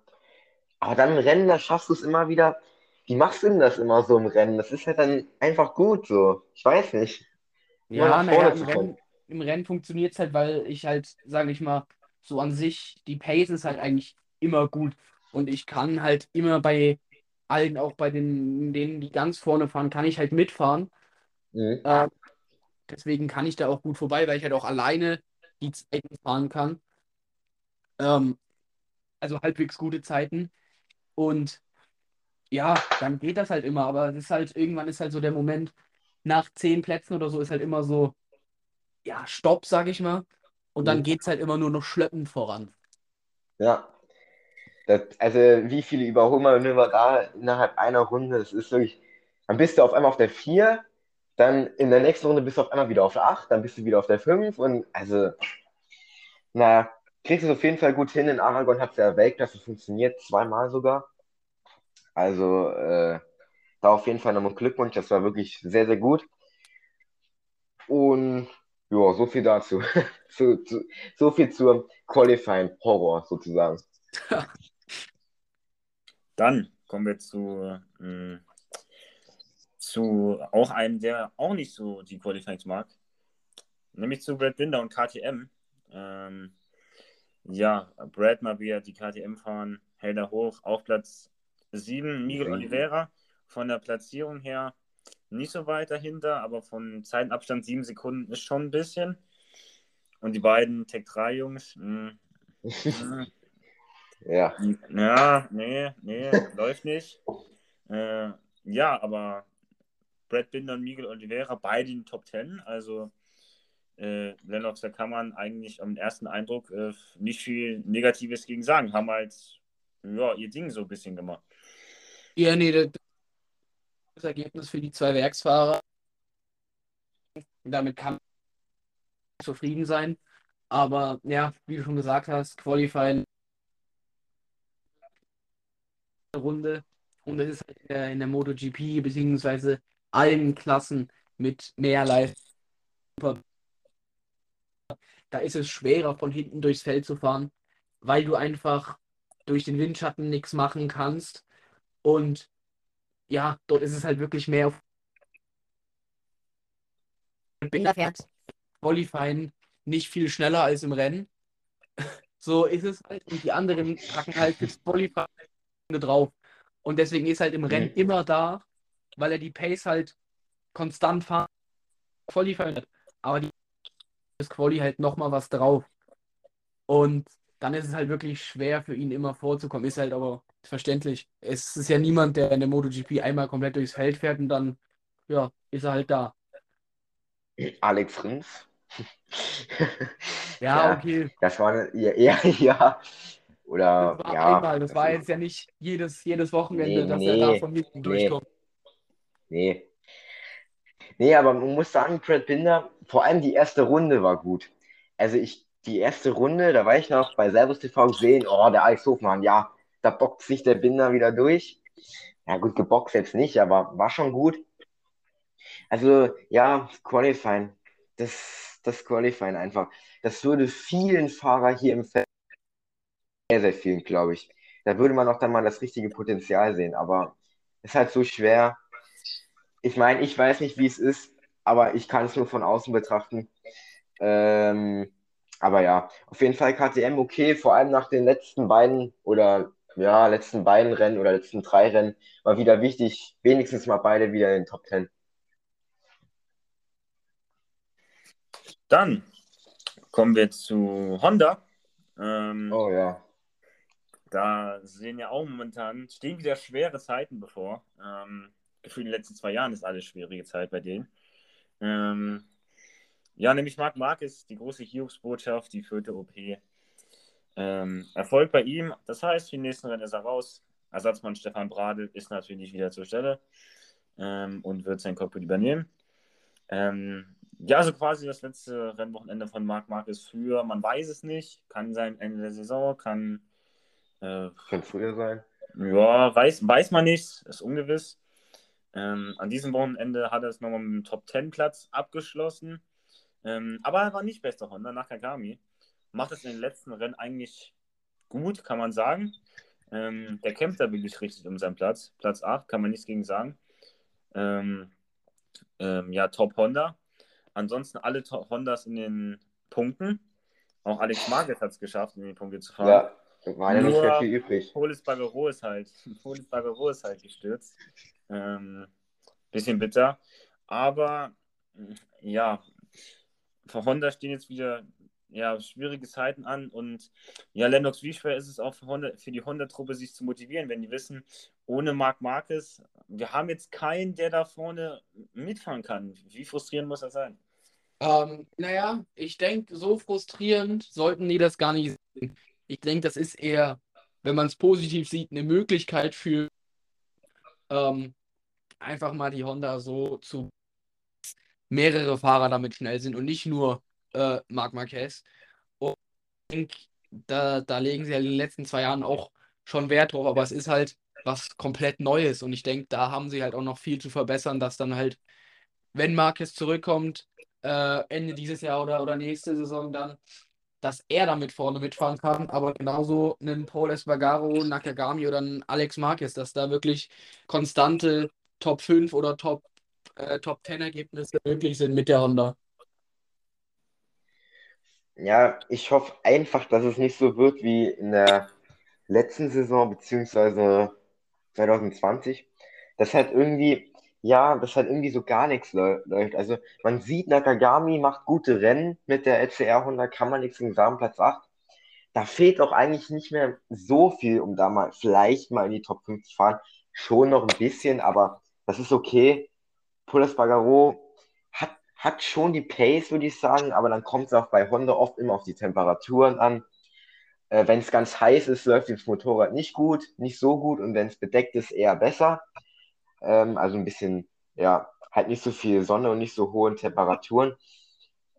Aber dann im Rennen, da schaffst du es immer wieder. Wie machst du denn das immer so im Rennen? Das ist halt dann einfach gut so. Ich weiß nicht. Ja, naja, im Rennen, im Rennen funktioniert es halt, weil ich halt, sage ich mal, so an sich, die Pace ist halt eigentlich immer gut. Und ich kann halt immer bei allen, auch bei den, denen, die ganz vorne fahren, kann ich halt mitfahren. Mhm. Äh, deswegen kann ich da auch gut vorbei, weil ich halt auch alleine die Zeiten fahren kann. Ähm, also halbwegs gute Zeiten. Und ja, dann geht das halt immer. Aber es ist halt, irgendwann ist halt so der Moment, nach zehn Plätzen oder so, ist halt immer so, ja, Stopp, sag ich mal. Und dann mhm. geht es halt immer nur noch schleppend voran. Ja. Das, also wie viele Überholmanöver da innerhalb einer Runde, das ist wirklich, dann bist du auf einmal auf der 4, dann in der nächsten Runde bist du auf einmal wieder auf der 8, dann bist du wieder auf der 5 und also, naja, kriegst du es auf jeden Fall gut hin. In Aragon hat es ja Weltklasse funktioniert, zweimal sogar. Also, äh, da auf jeden Fall nochmal Glückwunsch, das war wirklich sehr, sehr gut. Und ja, so viel dazu. so, zu, so viel zum Qualifying Horror sozusagen. Dann kommen wir zu, äh, zu auch einem, der auch nicht so die Qualifyings mag. Nämlich zu Brad Binder und KTM. Ähm, ja, Brad mal wieder die KTM fahren, hält er hoch, auf Platz 7, Miguel Oliveira. Von der Platzierung her nicht so weit dahinter, aber von Zeitabstand 7 Sekunden ist schon ein bisschen. Und die beiden Tech 3 Jungs, mh, mh, ja. Ja, nee, nee, läuft nicht. Äh, ja, aber Brad Binder und Miguel Oliveira, beide in den Top 10. Also äh, Lennox, da kann man eigentlich am ersten Eindruck äh, nicht viel Negatives gegen sagen. Haben halt ja, ihr Ding so ein bisschen gemacht. Ja, nee, das, das Ergebnis für die zwei Werksfahrer. Damit kann man zufrieden sein. Aber ja, wie du schon gesagt hast, Qualifying Runde. Und das ist halt in der, in der MotoGP beziehungsweise allen Klassen mit mehr Leistung. Da ist es schwerer, von hinten durchs Feld zu fahren, weil du einfach durch den Windschatten nichts machen kannst. Und ja, dort ist es halt wirklich mehr auf fährt Qualifying nicht viel schneller als im Rennen. So ist es halt. Und die anderen packen halt das Qualifying drauf. Und deswegen ist halt im Rennen mhm. immer da, weil er die Pace halt konstant fahren, Qualifying hat. Aber die das Quali halt nochmal was drauf. Und dann ist es halt wirklich schwer für ihn immer vorzukommen. Ist halt aber verständlich. Es ist ja niemand, der in der MotoGP einmal komplett durchs Feld fährt und dann, ja, ist er halt da. Alex Rins. ja, ja, okay. Das war ja, ja, ja. Oder das war ja. Einmal. Das war jetzt ja nicht jedes, jedes Wochenende, nee, dass nee, er da von hinten nee, durchkommt. Nee. Nee, aber man muss sagen, Brad Binder, vor allem die erste Runde war gut. Also ich, die erste Runde, da war ich noch bei Servus TV gesehen, oh, der Alex Hofmann, ja, da bockt sich der Binder wieder durch. Ja, gut, geboxt jetzt nicht, aber war schon gut. Also, ja, Qualifying. Das, das Qualifying einfach. Das würde vielen Fahrer hier im Feld, sehr, sehr vielen, glaube ich. Da würde man auch dann mal das richtige Potenzial sehen, aber es ist halt so schwer. Ich meine, ich weiß nicht, wie es ist, aber ich kann es nur von außen betrachten. Ähm, aber ja, auf jeden Fall KTM okay, vor allem nach den letzten beiden oder ja, letzten beiden Rennen oder letzten drei Rennen war wieder wichtig, wenigstens mal beide wieder in den Top Ten. Dann kommen wir zu Honda. Ähm, oh ja. Da sehen ja auch momentan, stehen wieder schwere Zeiten bevor. Ähm, gefühlt in den letzten zwei Jahren ist alles schwierige Zeit bei denen. Ähm, ja, nämlich Marc Marquez, die große Hiobsbotschaft, die vierte OP. Ähm, Erfolg bei ihm, das heißt, für den nächsten Rennen ist er raus. Ersatzmann Stefan Bradl ist natürlich wieder zur Stelle ähm, und wird sein Cockpit übernehmen. Ähm, ja, also quasi das letzte Rennwochenende von Marc Marquez früher. Man weiß es nicht. Kann sein Ende der Saison, kann. Äh, kann früher sein. Ja, weiß, weiß man nicht. Ist ungewiss. Ähm, an diesem Wochenende hat er es nochmal mit dem Top 10 Platz abgeschlossen. Ähm, aber er war nicht bester Honda nach Kagami. Macht es in den letzten Rennen eigentlich gut, kann man sagen. Ähm, der kämpft da wirklich richtig um seinen Platz. Platz 8, kann man nichts gegen sagen. Ähm, ähm, ja, Top Honda. Ansonsten alle Hondas in den Punkten. Auch Alex Marquez hat es geschafft, in die Punkte zu fahren. Ja, war ja nicht mehr viel übrig. Polis Bagero ist halt, Polis Bagero ist halt gestürzt. Ähm, bisschen bitter. Aber ja, für Honda stehen jetzt wieder ja, schwierige Zeiten an und ja, Lennox, wie schwer ist es auch für, Honda, für die Honda-Truppe, sich zu motivieren, wenn die wissen, ohne Marc Marquez, wir haben jetzt keinen, der da vorne mitfahren kann. Wie frustrierend muss das sein? Ähm, naja, ich denke, so frustrierend sollten die das gar nicht sehen. Ich denke, das ist eher, wenn man es positiv sieht, eine Möglichkeit für ähm, einfach mal die Honda so zu mehrere Fahrer damit schnell sind und nicht nur äh, Marc Marquez. Und ich denke, da, da legen sie ja in den letzten zwei Jahren auch schon Wert drauf, aber es ist halt was komplett Neues und ich denke, da haben sie halt auch noch viel zu verbessern, dass dann halt, wenn Marquez zurückkommt, äh, Ende dieses Jahr oder, oder nächste Saison dann, dass er damit vorne mitfahren kann, aber genauso einen Paul Espargaro, Nakagami oder einen Alex Marquez, dass da wirklich konstante Top 5 oder Top, äh, Top 10 Ergebnisse möglich sind mit der Honda. Ja, ich hoffe einfach, dass es nicht so wird wie in der letzten Saison, beziehungsweise 2020, dass halt irgendwie, ja, dass halt irgendwie so gar nichts läuft. Also man sieht, Nakagami macht gute Rennen mit der LCR 100, kann man nichts gegen sagen, Platz 8. Da fehlt auch eigentlich nicht mehr so viel, um da mal vielleicht mal in die Top 5 zu fahren. Schon noch ein bisschen, aber das ist okay. Pulas Bagaro hat, hat schon die Pace, würde ich sagen, aber dann kommt es auch bei Honda oft immer auf die Temperaturen an. Äh, wenn es ganz heiß ist, läuft das Motorrad nicht gut, nicht so gut und wenn es bedeckt ist, eher besser. Ähm, also ein bisschen, ja, halt nicht so viel Sonne und nicht so hohe Temperaturen.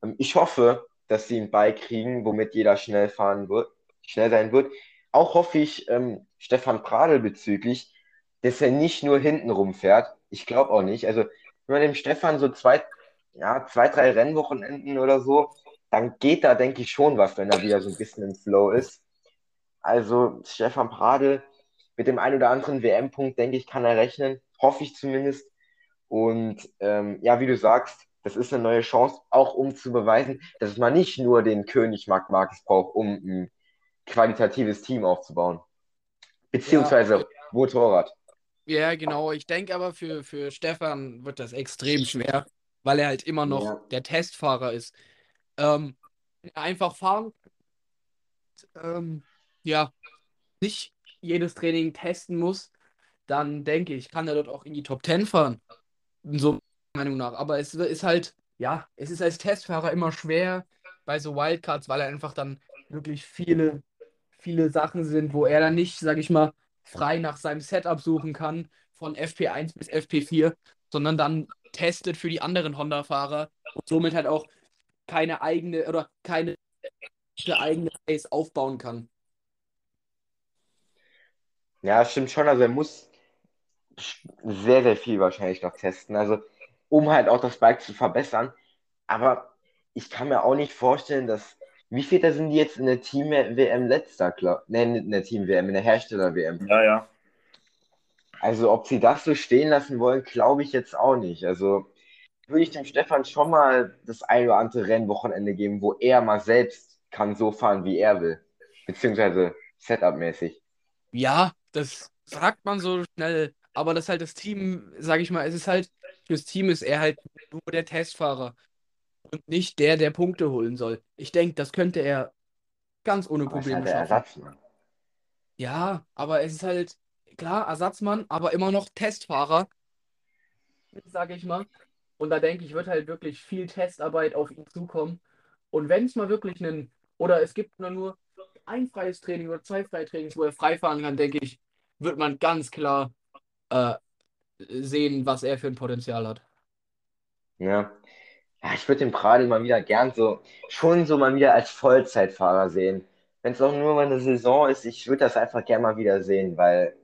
Ähm, ich hoffe, dass sie ein Bike kriegen, womit jeder schnell fahren wird, schnell sein wird. Auch hoffe ich ähm, Stefan Pradl bezüglich, dass er nicht nur hinten rumfährt. Ich glaube auch nicht. Also, wenn man dem Stefan so zwei, ja, zwei, drei Rennwochenenden oder so, dann geht da, denke ich, schon was, wenn er wieder so ein bisschen im Flow ist. Also, Stefan Pradl mit dem einen oder anderen WM-Punkt, denke ich, kann er rechnen. Hoffe ich zumindest. Und ähm, ja, wie du sagst, das ist eine neue Chance, auch um zu beweisen, dass man nicht nur den König Marc Marquez braucht, um ein qualitatives Team aufzubauen. Beziehungsweise ja. Motorrad. Ja, genau. Ich denke aber für, für Stefan wird das extrem schwer, weil er halt immer noch ja. der Testfahrer ist. Ähm, einfach fahren. Ähm, ja, nicht jedes Training testen muss, dann denke ich, kann er dort auch in die Top 10 fahren. So Meinung nach. Aber es ist halt, ja, es ist als Testfahrer immer schwer bei so Wildcards, weil er einfach dann wirklich viele, viele Sachen sind, wo er dann nicht, sag ich mal, frei nach seinem Setup suchen kann, von FP1 bis FP4, sondern dann testet für die anderen Honda-Fahrer und somit halt auch keine eigene oder keine eigene Pace aufbauen kann. Ja, stimmt schon. Also er muss sehr, sehr viel wahrscheinlich noch testen. Also um halt auch das Bike zu verbessern. Aber ich kann mir auch nicht vorstellen, dass wie viele sind die jetzt in der Team-WM letzter, glaub, ne, in der Team-WM, in der Hersteller-WM? Ja, ja. Also, ob sie das so stehen lassen wollen, glaube ich jetzt auch nicht. Also, würde ich dem Stefan schon mal das ein oder andere Rennwochenende geben, wo er mal selbst kann so fahren, wie er will. Beziehungsweise Setup-mäßig. Ja, das sagt man so schnell. Aber das ist halt das Team, sage ich mal, es ist halt, fürs Team ist er halt nur der Testfahrer und nicht der, der Punkte holen soll. Ich denke, das könnte er ganz ohne Probleme halt schaffen. Ersatzmann. Ja, aber es ist halt, klar, Ersatzmann, aber immer noch Testfahrer, sage ich mal. Und da denke ich, wird halt wirklich viel Testarbeit auf ihn zukommen. Und wenn es mal wirklich einen, oder es gibt nur, nur ein freies Training oder zwei freie Trainings, wo er frei fahren kann, denke ich, wird man ganz klar äh, sehen, was er für ein Potenzial hat. Ja. Ja, ich würde den Pradel mal wieder gern so, schon so mal wieder als Vollzeitfahrer sehen. Wenn es auch nur mal eine Saison ist, ich würde das einfach gern mal wieder sehen, weil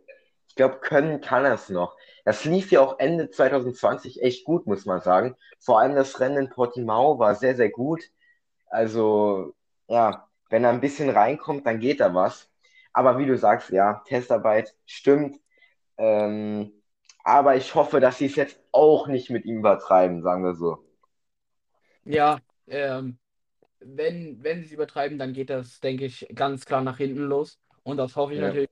ich glaube, können kann er es noch. Das lief ja auch Ende 2020 echt gut, muss man sagen. Vor allem das Rennen in Portimao war sehr, sehr gut. Also, ja, wenn er ein bisschen reinkommt, dann geht da was. Aber wie du sagst, ja, Testarbeit stimmt. Ähm, aber ich hoffe, dass sie es jetzt auch nicht mit ihm übertreiben, sagen wir so. Ja, ähm, wenn, wenn sie es übertreiben, dann geht das, denke ich, ganz klar nach hinten los. Und das hoffe ich ja. natürlich.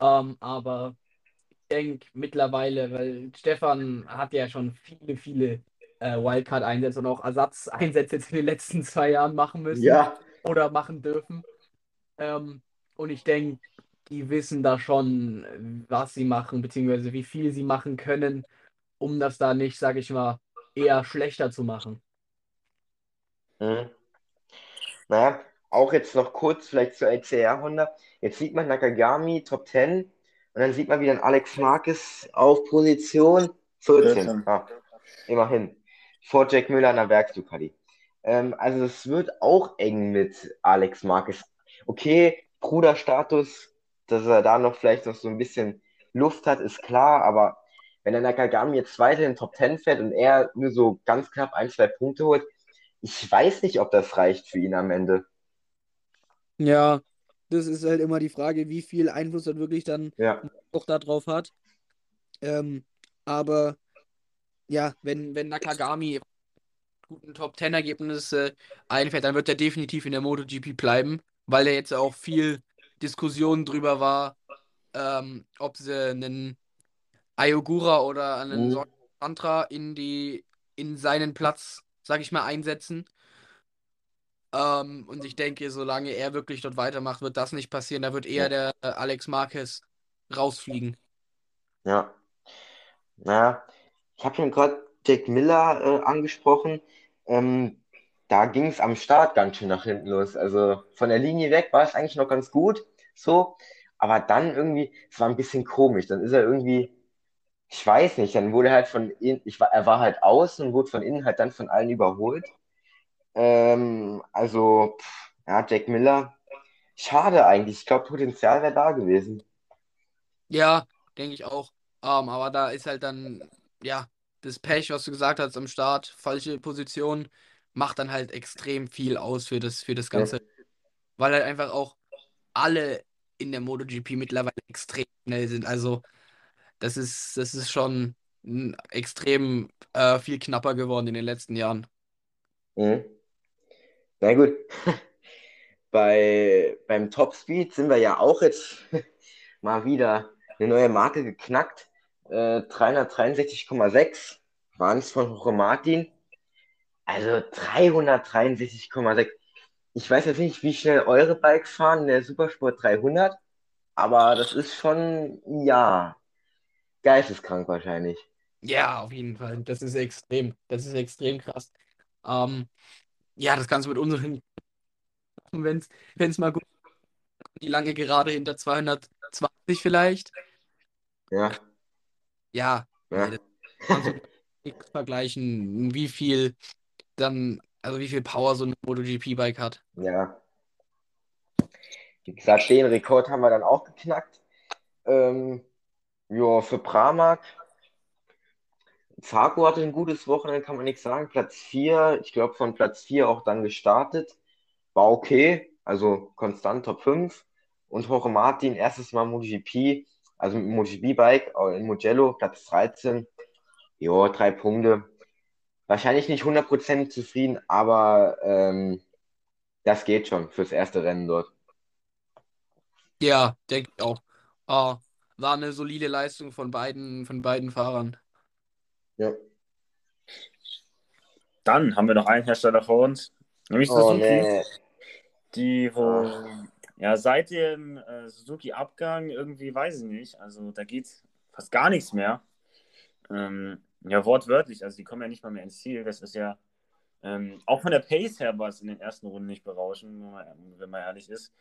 Ähm, aber ich denke mittlerweile, weil Stefan hat ja schon viele, viele äh, Wildcard-Einsätze und auch Ersatzeinsätze jetzt in den letzten zwei Jahren machen müssen ja. oder machen dürfen. Ähm, und ich denke, die wissen da schon, was sie machen, beziehungsweise wie viel sie machen können, um das da nicht, sage ich mal, eher schlechter zu machen. Mhm. Naja, auch jetzt noch kurz vielleicht zur LCR Honda. Jetzt sieht man Nakagami Top 10 und dann sieht man wieder einen Alex Marquez auf Position 14. Ah, immerhin. Vor Jack Müller an der Werksducati. Ähm, also es wird auch eng mit Alex Marquez. Okay, Bruderstatus, dass er da noch vielleicht noch so ein bisschen Luft hat, ist klar, aber wenn der Nakagami jetzt weiter in den Top 10 fährt und er nur so ganz knapp ein, zwei Punkte holt, ich weiß nicht, ob das reicht für ihn am Ende. Ja, das ist halt immer die Frage, wie viel Einfluss er wirklich dann ja. auch darauf hat. Ähm, aber ja, wenn, wenn Nakagami guten Top 10 Ergebnisse einfährt, dann wird er definitiv in der MotoGP bleiben, weil er jetzt auch viel Diskussion drüber war, ähm, ob sie einen Ayogura oder einen mhm. Santra in die in seinen Platz sag ich mal, einsetzen. Ähm, und ich denke, solange er wirklich dort weitermacht, wird das nicht passieren. Da wird eher der Alex Marquez rausfliegen. Ja. Naja, ich habe schon gerade Jack Miller äh, angesprochen. Ähm, da ging es am Start ganz schön nach hinten los. Also von der Linie weg war es eigentlich noch ganz gut. So. Aber dann irgendwie, es war ein bisschen komisch. Dann ist er irgendwie ich weiß nicht, dann wurde halt von innen, ich war, er war halt außen und wurde von innen halt dann von allen überholt. Ähm, also, pff, ja, Jack Miller, schade eigentlich. Ich glaube, Potenzial wäre da gewesen. Ja, denke ich auch. Um, aber da ist halt dann, ja, das Pech, was du gesagt hast am Start, falsche Position, macht dann halt extrem viel aus für das, für das Ganze. Ja. Weil halt einfach auch alle in der MotoGP mittlerweile extrem schnell sind. Also, das ist, das ist schon extrem äh, viel knapper geworden in den letzten Jahren. Mhm. Na gut. Bei, beim Topspeed sind wir ja auch jetzt mal wieder eine neue Marke geknackt. Äh, 363,6 waren es von Jorge Martin. Also 363,6. Ich weiß jetzt nicht, wie schnell eure Bikes fahren, der Supersport 300, aber das ist schon, ja, geisteskrank wahrscheinlich. Ja, auf jeden Fall. Das ist extrem. Das ist extrem krass. Ähm, ja, das Ganze mit unseren, wenn es mal gut die lange Gerade hinter 220 vielleicht. Ja. Ja, ja. das kann so nichts vergleichen, wie viel dann, also wie viel Power so ein MotoGP-Bike hat. Ja. Wie gesagt, den Rekord haben wir dann auch geknackt. Ähm, ja, für Pramac. Zarko hatte ein gutes Wochenende, kann man nichts sagen. Platz 4, ich glaube von Platz 4 auch dann gestartet. War okay, also konstant Top 5. Und Jorge Martin, erstes Mal MotoGP, also mit MotoGP-Bike in Mugello, Platz 13. Ja, drei Punkte. Wahrscheinlich nicht 100% zufrieden, aber ähm, das geht schon fürs erste Rennen dort. Ja, denke ich auch. Uh, war eine solide Leistung von beiden, von beiden Fahrern. Ja. Dann haben wir noch einen Hersteller vor uns, nämlich Oh, Suzuki. nee. Die, wo, ja, seit dem äh, Suzuki-Abgang irgendwie, weiß ich nicht, also da geht fast gar nichts mehr. Ähm, ja, wortwörtlich, also die kommen ja nicht mal mehr ins Ziel. Das ist ja, ähm, auch von der Pace her war es in den ersten Runden nicht berauschend, wenn man, ehrlich ist.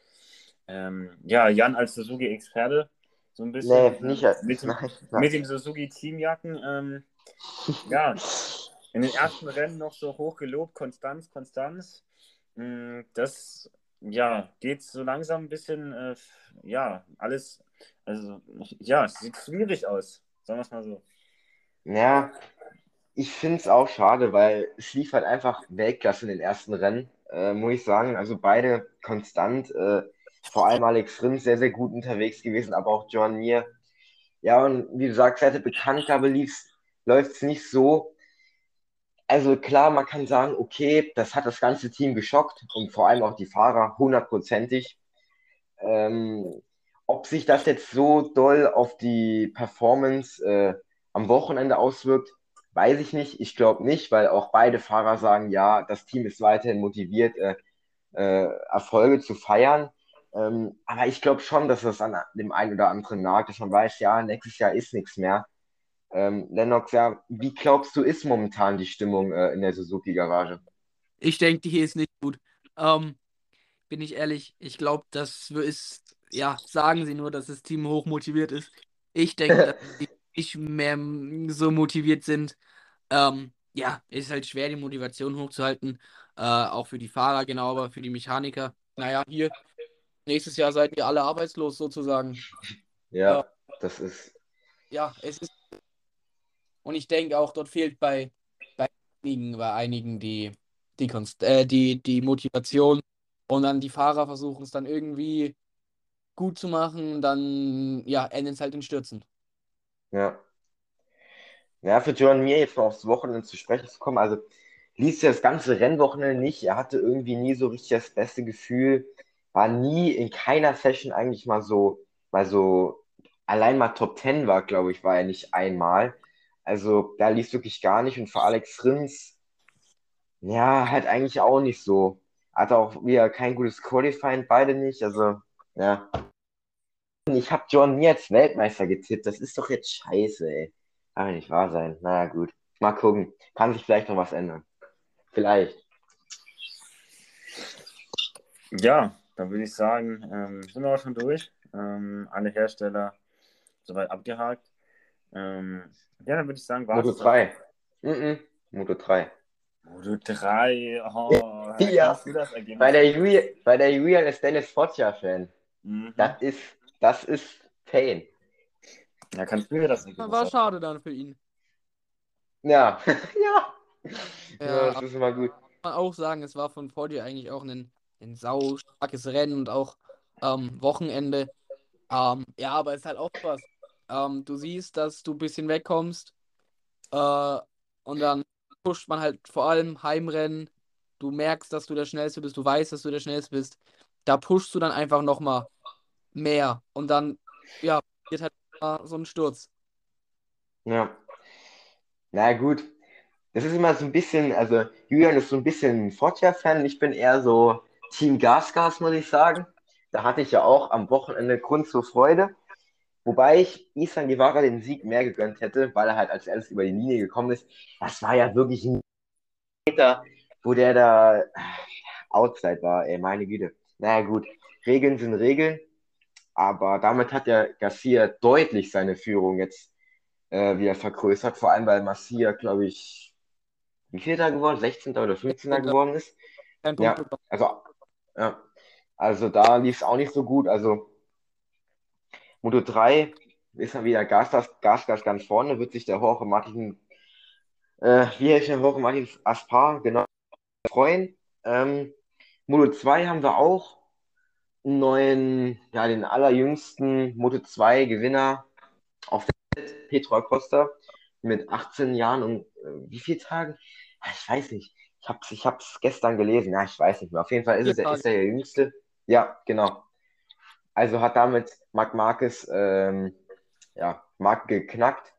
Ähm, ja, Jan als Suzuki-Experte, so ein bisschen Nee, nicht. mit, dem, Nein, nein. mit dem Suzuki-Teamjacken, ähm, ja, in den ersten Rennen noch so hoch gelobt, Konstanz, Konstanz. Mm, Das, ja, geht so langsam ein bisschen, äh, ja, alles, also, ja, es sieht schwierig aus, sagen wir es mal so. Ja, ich finde es auch schade, weil es lief halt einfach Weltklasse in den ersten Rennen, äh, muss ich sagen. Also beide konstant, äh, vor allem Alex Rins sehr, sehr gut unterwegs gewesen, aber auch John Mir. Ja, und wie du sagst, seit der Bekanntgabe läuft es nicht so. Also klar, man kann sagen, okay, das hat das ganze Team geschockt und vor allem auch die Fahrer hundertprozentig. Ähm, ob sich das jetzt so doll auf die Performance äh, am Wochenende auswirkt, weiß ich nicht. Ich glaube nicht, weil auch beide Fahrer sagen, ja, das Team ist weiterhin motiviert, äh, äh, Erfolge zu feiern. Ähm, aber ich glaube schon, dass das an dem einen oder anderen nagt, dass man weiß, ja, nächstes Jahr ist nichts mehr. Ähm, Lennox, ja, wie glaubst du, ist momentan die Stimmung äh, in der Suzuki-Garage? Ich denke, die hier ist nicht gut. Ähm, bin ich ehrlich, ich glaube, das ist, ja, sagen sie nur, dass das Team hoch motiviert ist. Ich denke, dass die nicht mehr so motiviert sind. Ähm, ja, ist halt schwer, die Motivation hochzuhalten. Äh, auch für die Fahrer, genau, aber für die Mechaniker. Naja, hier, nächstes Jahr seid ihr alle arbeitslos sozusagen. Ja, Ja. das ist. Ja, es ist. Und ich denke auch, dort fehlt bei, bei einigen, bei einigen die, die, Konst äh, die, die Motivation. Und dann die Fahrer versuchen es dann irgendwie gut zu machen, dann ja, enden es halt in Stürzen. Ja. Ja, für John Mir jetzt mal aufs Wochenende zu sprechen zu kommen, also lief ja das ganze Rennwochenende nicht. Er hatte irgendwie nie so richtig das beste Gefühl, war nie in keiner Session eigentlich mal so, mal so, allein mal Top 10 war, glaube ich, war er nicht einmal. Also da lief wirklich gar nicht. Und für Alex Rins, ja, halt eigentlich auch nicht so. Hatte auch wieder kein gutes Qualifying, beide nicht. Also, ja. Ich habe John Mir als Weltmeister getippt. Das ist doch jetzt scheiße, ey. Kann ja nicht wahr sein. Naja, gut. Mal gucken. Kann sich vielleicht noch was ändern. Vielleicht. Ja, dann würde ich sagen, ähm, sind wir auch schon durch. Ähm, alle Hersteller soweit abgehakt. Ähm, ja, dann würde ich sagen, war Moto 3. Mhm. Moto 3. Moto 3. Oh, Ja. Bei der Julian, bei der Julian ist Dennis Foggia-Fan. Mhm. Das ist, das ist Pain. Ja, kannst du mir das War sagen? schade dann für ihn. Ja. ja. Ja, Ja, das ist immer gut. man auch sagen, es war von Fordy eigentlich auch ein, ein sau starkes Rennen und auch ähm, Wochenende. Ähm, ja, aber es ist halt auch was. Ähm, du siehst, dass du ein bisschen wegkommst äh, und dann pusht man halt vor allem Heimrennen. Du merkst, dass du der Schnellste bist, du weißt, dass du der Schnellste bist. Da pushst du dann einfach nochmal mehr und dann, ja, wird halt so ein Sturz. Ja. Na gut. Das ist immer so ein bisschen, also Julian ist so ein bisschen ein Foggia-Fan. Ich bin eher so Team Gasgas, muss ich sagen. Da hatte ich ja auch am Wochenende Grund zur Freude. Wobei ich Isan Guevara den Sieg mehr gegönnt hätte, weil er halt als erstes über die Linie gekommen ist. Das war ja wirklich ein Meter, wo der da äh, outside war, ey, meine Güte. Naja, gut. Regeln sind Regeln. Aber damit hat ja Garcia deutlich seine Führung jetzt äh, wieder vergrößert. Vor allem, weil Garcia, glaube ich, wie viel da geworden? 16. oder 15. 16. geworden ist. Ja, also, ja. Also da lief es auch nicht so gut. Also Moto 3 ist dann wieder Gas, Gas, Gas, Gas ganz vorne, wird sich der Jorge Martin, äh, wie heißt der Jorge Martin Aspar, genau, freuen. Ähm, Moto 2 haben wir auch neuen, ja, den allerjüngsten Moto 2 Gewinner auf der Welt, Petro Acosta, mit 18 Jahren und äh, wie viel Tagen? ich weiß nicht. Ich habe es ich hab's gestern gelesen. Ja, ich weiß nicht mehr. Auf jeden Fall ist, es, ist er der Jüngste. Ja, genau. Also hat damit Marc Marquez ähm, ja, Marc geknackt.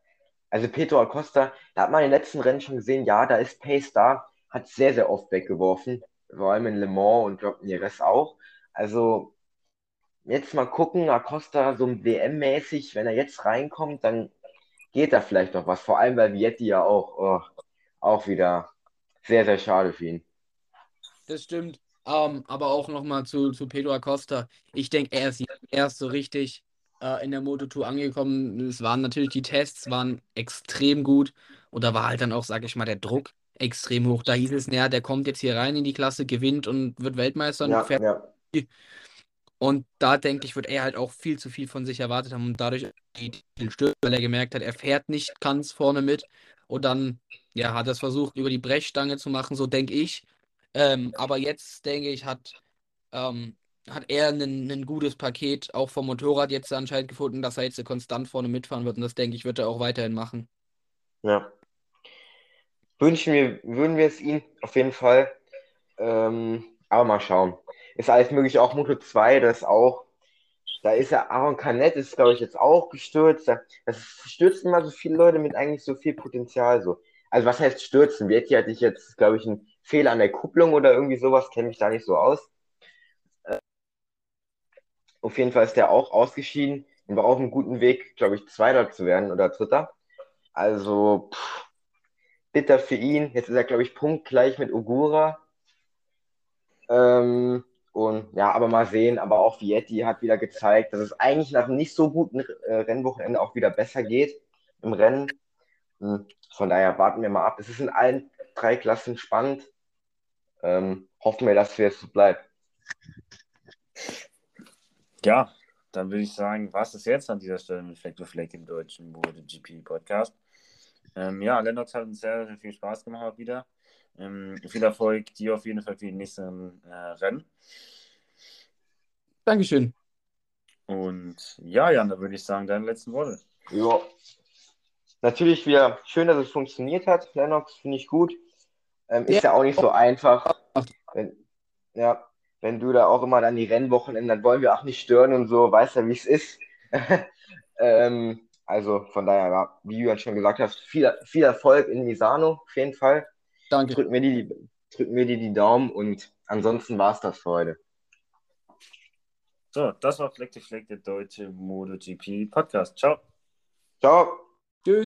Also Pedro Acosta, da hat man in den letzten Rennen schon gesehen, ja, da ist Pace da, hat sehr, sehr oft weggeworfen. Vor allem in Le Mans und glaube Nieres auch. Also jetzt mal gucken, Acosta so WM-mäßig, wenn er jetzt reinkommt, dann geht da vielleicht noch was. Vor allem, weil Vietti ja auch, oh, auch wieder sehr, sehr schade für ihn. Das stimmt. Um, ähm, aber auch nochmal zu, zu Pedro Acosta. Ich denke, er ist erst so richtig äh, in der Moto2 angekommen. Es waren natürlich die Tests, waren extrem gut. Und da war halt dann auch, sage ich mal, der Druck extrem hoch. Da hieß es, naja, der kommt jetzt hier rein in die Klasse, gewinnt und wird Weltmeister und ja, fährt. Ja. Und da denke ich, wird er halt auch viel zu viel von sich erwartet haben und dadurch den Stürmer, weil er gemerkt hat, er fährt nicht ganz vorne mit. Und dann, ja, hat er es versucht, über die Brechstange zu machen, so denke ich. Ähm, aber jetzt, denke ich, hat, ähm, hat er ein gutes Paket auch vom Motorrad jetzt anscheinend gefunden, dass er jetzt konstant vorne mitfahren wird. Und das, denke ich, wird er auch weiterhin machen. Ja. Wünschen wir, würden wir es ihm auf jeden Fall. Ähm, aber mal schauen ist alles möglich, auch Moto 2, das auch, da ist ja Aaron Canet, ist glaube ich jetzt auch gestürzt. Das stürzen immer so viele Leute mit eigentlich so viel Potenzial. So. Also was heißt stürzen? Vietti hatte ich jetzt, glaube ich, einen Fehler an der Kupplung oder irgendwie sowas, kenne mich da nicht so aus. Äh, auf jeden Fall ist der auch ausgeschieden und war auf einem guten Weg, glaube ich, Zweiter zu werden oder Dritter. Also, pff, bitter für ihn. Jetzt ist er, glaube ich, punktgleich mit Ogura. Ähm, und ja, aber mal sehen, aber auch Vietti hat wieder gezeigt, dass es eigentlich nach einem nicht so guten äh, Rennwochenende auch wieder besser geht im Rennen. Hm, von daher warten wir mal ab. Es ist in allen drei Klassen spannend. Ähm, hoffen wir, dass es jetzt so bleibt. Ja, dann würde ich sagen, was ist jetzt an dieser Stelle mit Fleck to Fleck im deutschen MotoGP Podcast? Ähm, ja, Lennox hat uns sehr, sehr viel Spaß gemacht wieder. Ähm, viel Erfolg dir auf jeden Fall für die nächsten äh, Rennen. Dankeschön. Und ja, Jan, da würde ich sagen, deine letzten Worte. Ja. Natürlich wieder schön, dass es funktioniert hat. Lennox finde ich gut. Ähm, ist ja. ja auch nicht so einfach. Wenn, ja, wenn du da auch immer dann die Rennwochenenden, dann wollen wir auch nicht stören und so, weißt ja, wie es ist. ähm, also von daher, wie Julian schon gesagt hast, viel, viel Erfolg in Misano, auf jeden Fall. Danke. Drücken wir dir die, drücken wir dir die Daumen und ansonsten war es das für heute. So, das war Fleck die Fleck, der deutsche MotoGP Podcast. Ciao. Ciao. Tschüss.